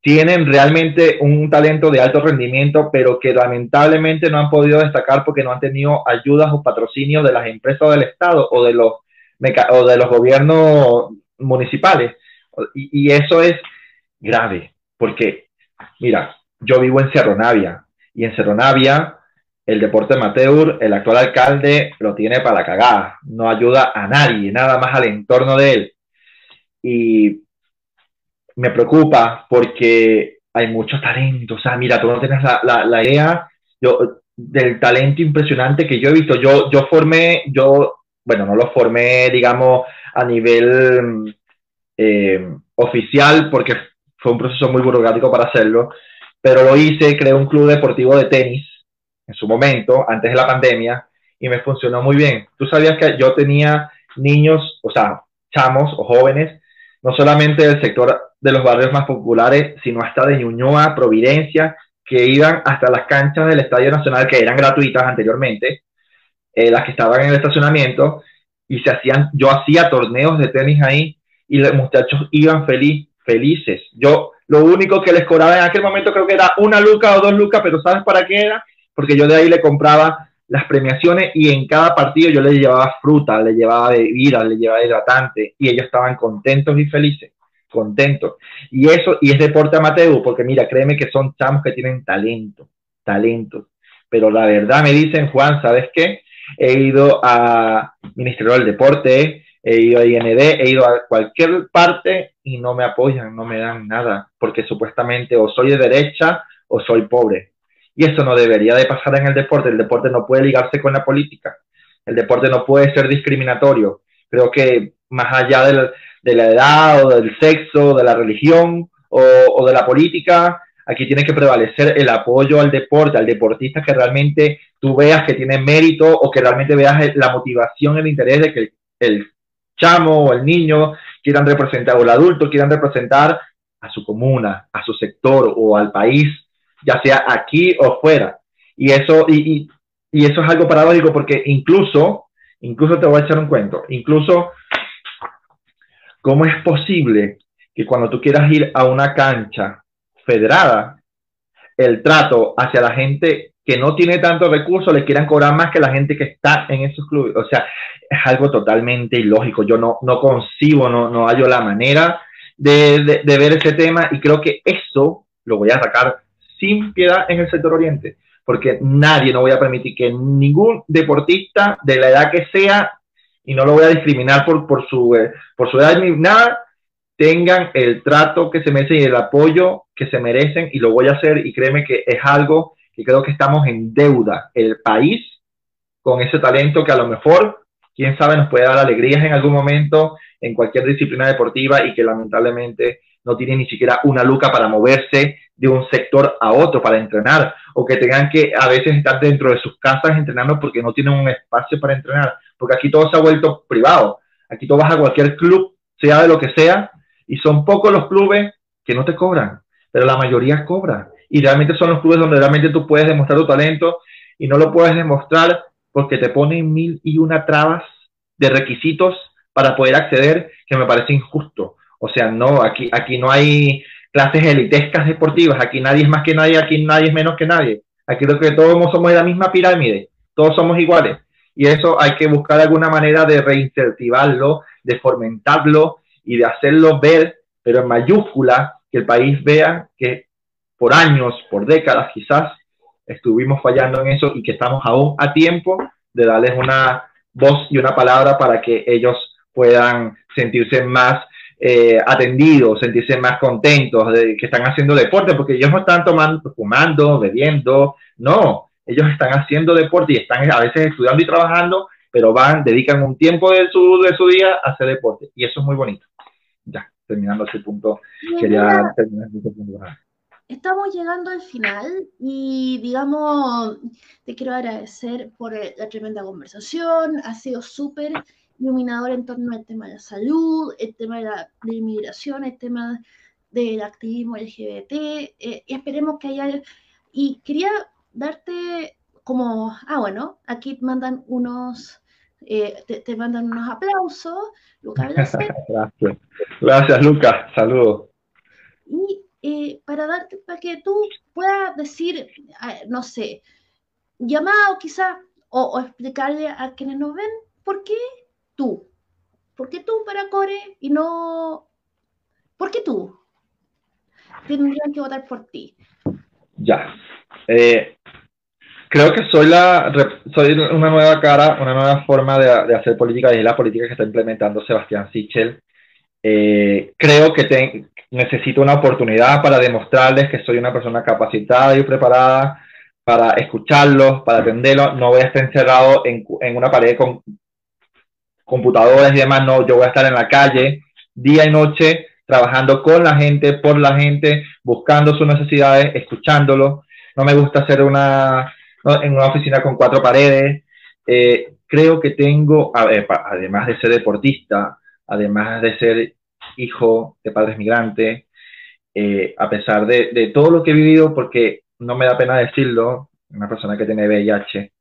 tienen realmente un talento de alto rendimiento, pero que lamentablemente no han podido destacar porque no han tenido ayudas o patrocinios de las empresas del Estado o de los, o de los gobiernos municipales. Y, eso es grave, porque, mira, yo vivo en Cerro Navia y en Cerro Navia el deporte amateur, el actual alcalde lo tiene para cagar, no ayuda a nadie, nada más al entorno de él. Y me preocupa porque hay mucho talento, o sea, mira, tú no tienes la, la, idea yo, del talento impresionante que yo he visto. Yo, yo formé, yo, bueno, no lo formé, digamos, a nivel eh, oficial porque fue un proceso muy burocrático para hacerlo, pero lo hice, creé un club deportivo de tenis en su momento, antes de la pandemia, y me funcionó muy bien. Tú sabías que yo tenía niños, o sea, chamos o jóvenes, no solamente del sector de los barrios más populares, sino hasta de Ñuñoa, Providencia, que iban hasta las canchas del Estadio Nacional, que eran gratuitas anteriormente, eh, las que estaban en el estacionamiento, y se hacían, yo hacía torneos de tenis ahí, y los muchachos iban feliz, felices. Yo lo único que les cobraba en aquel momento creo que era una luca o dos lucas, pero ¿sabes para qué era? porque yo de ahí le compraba las premiaciones y en cada partido yo le llevaba fruta, le llevaba bebidas, le llevaba hidratante y ellos estaban contentos y felices, contentos. Y eso, y es deporte amateur, porque mira, créeme que son chamos que tienen talento, talento. Pero la verdad me dicen, Juan, ¿sabes qué? He ido a Ministerio del Deporte, he ido a IND, he ido a cualquier parte y no me apoyan, no me dan nada, porque supuestamente o soy de derecha o soy pobre. Y eso no debería de pasar en el deporte. El deporte no puede ligarse con la política. El deporte no puede ser discriminatorio. Creo que más allá de la, edad o del sexo, de la religión o, de la política, aquí tiene que prevalecer el apoyo al deporte, al deportista que realmente tú veas que tiene mérito o que realmente veas la motivación, el interés de que el chamo o el niño quieran representar o el adulto quieran representar a su comuna, a su sector o al país ya sea aquí o fuera. Y eso, y, y, eso es algo paradójico porque incluso, incluso te voy a echar un cuento, incluso, ¿cómo es posible que cuando tú quieras ir a una cancha federada, el trato hacia la gente que no tiene tantos recursos le quieran cobrar más que la gente que está en esos clubes. O sea, es algo totalmente ilógico. Yo no, no concibo, no, no hallo la manera de, de, ver ese tema y creo que eso lo voy a sacar sin piedad en el sector oriente, porque nadie, no voy a permitir que ningún deportista de la edad que sea, y no lo voy a discriminar por, por, su, eh, por su edad ni nada, tengan el trato que se merecen y el apoyo que se merecen, y lo voy a hacer, y créeme que es algo que creo que estamos en deuda, el país, con ese talento que a lo mejor, quién sabe, nos puede dar alegrías en algún momento en cualquier disciplina deportiva y que lamentablemente no tiene ni siquiera una luca para moverse de un sector a otro para entrenar o que tengan que a veces estar dentro de sus casas entrenando porque no tienen un espacio para entrenar, porque aquí todo se ha vuelto privado. Aquí tú vas a cualquier club, sea de lo que sea, y son pocos los clubes que no te cobran, pero la mayoría cobra. Y realmente son los clubes donde realmente tú puedes demostrar tu talento y no lo puedes demostrar porque te ponen mil y una trabas de requisitos para poder acceder que me parece injusto. O sea, no, aquí, aquí no hay clases elitescas deportivas. Aquí nadie es más que nadie, aquí nadie es menos que nadie. Aquí lo que todos somos de la misma pirámide, todos somos iguales. Y eso hay que buscar alguna manera de reincentivarlo, de fomentarlo y de hacerlo ver, pero en mayúscula, que el país vea que por años, por décadas quizás, estuvimos fallando en eso y que estamos aún a tiempo de darles una voz y una palabra para que ellos puedan sentirse más eh, atendidos, sentirse más contentos de que están haciendo deporte, porque ellos no están tomando, fumando, bebiendo, no, ellos están haciendo deporte y están a veces estudiando y trabajando, pero van, dedican un tiempo de su, de su día a hacer deporte y eso es muy bonito. Ya, terminando ese punto, quería terminar ese punto. Estamos llegando al final y digamos, te quiero agradecer por la tremenda conversación, ha sido súper iluminador en torno al tema de la salud, el tema de la inmigración, el tema del activismo LGBT, eh, y esperemos que haya... Y quería darte como, ah, bueno, aquí mandan unos, eh, te, mandan unos aplausos, Lucas Gracias. Gracias, Lucas, saludos. Y eh, para darte, para que tú puedas decir, no sé, llamado quizás, o, explicarle a quienes nos ven, ¿por qué tú? ¿Por qué tú para Core y no... ¿Por qué tú? Tendrían que votar por ti. Ya. Eh, creo que soy, la, soy una nueva cara, una nueva forma de, hacer política y es la política que está implementando Sebastián Sichel. Eh, creo que necesito una oportunidad para demostrarles que soy una persona capacitada y preparada para escucharlos, para atenderlos. No voy a estar encerrado en, en una pared con computadoras y demás. No, yo voy a estar en la calle día y noche trabajando con la gente, por la gente, buscando sus necesidades, escuchándolos. No me gusta hacer una, en una oficina con cuatro paredes. Eh, creo que tengo, además de ser deportista, además de ser hijo de padres migrantes, eh, a pesar de, todo lo que he vivido, porque no me da pena decirlo, una persona que tiene VIH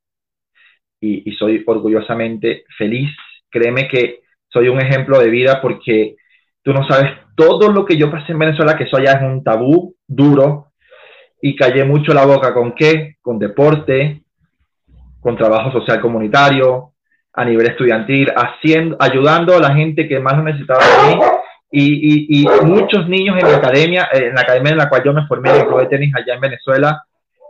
y, y soy orgullosamente feliz, créeme que soy un ejemplo de vida porque tú no sabes todo lo que yo pasé en Venezuela, que eso ya es un tabú duro, y callé mucho la boca. Con qué, con deporte, con trabajo social comunitario, a nivel estudiantil, haciendo, ayudando a la gente que más lo necesitaba de mí. Y, y, muchos niños en la academia, eh, en la academia en la cual yo me formé en el club de tenis allá en Venezuela,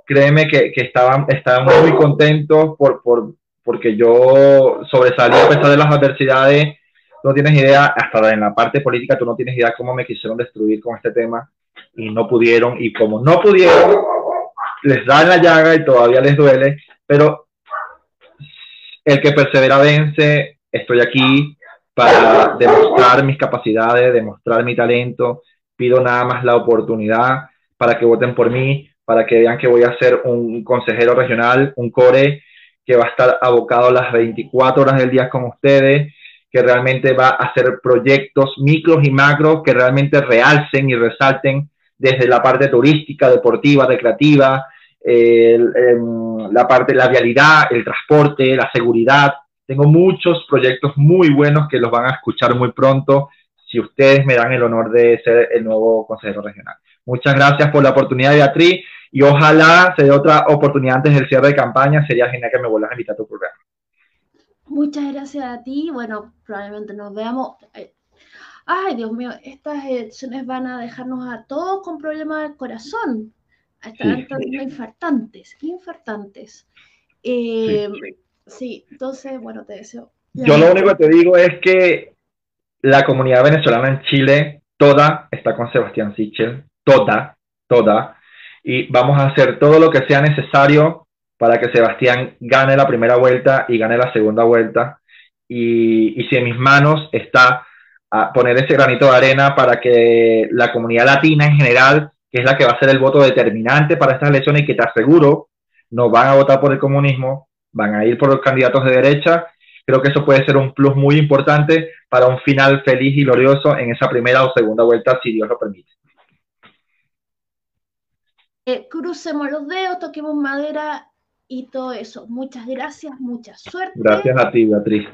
créeme que, que estaban, estaban muy contentos por, por, porque yo sobresalí a pesar de las adversidades. No tienes idea, hasta en la parte política, tú no tienes idea cómo me quisieron destruir con este tema y no pudieron. Y como no pudieron, les da en la llaga y todavía les duele, pero el que persevera vence, estoy aquí para demostrar mis capacidades, demostrar mi talento, pido nada más la oportunidad para que voten por mí, para que vean que voy a ser un consejero regional, un core que va a estar abocado las 24 horas del día con ustedes, que realmente va a hacer proyectos micros y macros que realmente realcen y resalten desde la parte turística, deportiva, recreativa, em, la parte de la vialidad, el transporte, la seguridad. Tengo muchos proyectos muy buenos que los van a escuchar muy pronto si ustedes me dan el honor de ser el nuevo consejero regional. Muchas gracias por la oportunidad, Beatriz, y ojalá se dé otra oportunidad antes del cierre de campaña. Sería genial que me vuelvas a invitar a tu programa. Muchas gracias a ti. Bueno, probablemente nos veamos. Ay, Dios mío, estas elecciones van a dejarnos a todos con problemas del corazón. Están sí. infartantes, infartantes. Eh, sí, entonces, bueno, te deseo. Yo lo único que te digo es que la comunidad venezolana en Chile, toda está con Sebastián Sichel, toda, toda, y vamos a hacer todo lo que sea necesario para que Sebastián gane la primera vuelta y gane la segunda vuelta. Y, y si en mis manos está a poner ese granito de arena para que la comunidad latina en general, que es la que va a ser el voto determinante para estas elecciones y que te aseguro no van a votar por el comunismo, van a ir por los candidatos de derecha. Creo que eso puede ser un plus muy importante para un final feliz y glorioso en esa primera o segunda vuelta, si Dios lo permite. Eh, crucemos los dedos, toquemos madera y todo eso. Muchas gracias, mucha suerte. Gracias a ti, Beatriz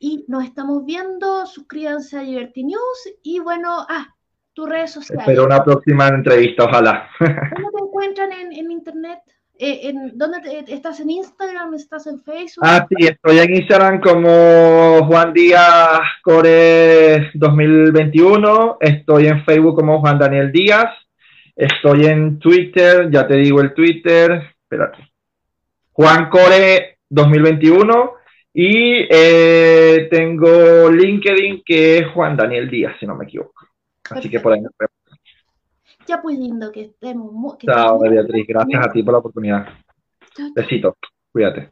y nos estamos viendo. Suscríbanse a Liberty News y bueno, ah, tus redes sociales. Espero una próxima entrevista, ojalá. ¿Cómo te encuentran en, internet? Eh, en, ¿Dónde estás en Instagram? ¿Estás en Facebook? Ah, sí, estoy en Instagram como Juan Díaz Core 2021. Estoy en Facebook como Juan Daniel Díaz. Estoy en Twitter, ya te digo el Twitter. Espérate. Juan Core 2021 y eh, tengo LinkedIn que es Juan Daniel Díaz, si no me equivoco. Así que por ahí nos vemos. Ya pues lindo que estemos. Chao, Beatriz. Gracias a ti por la oportunidad. Besito. Cuídate.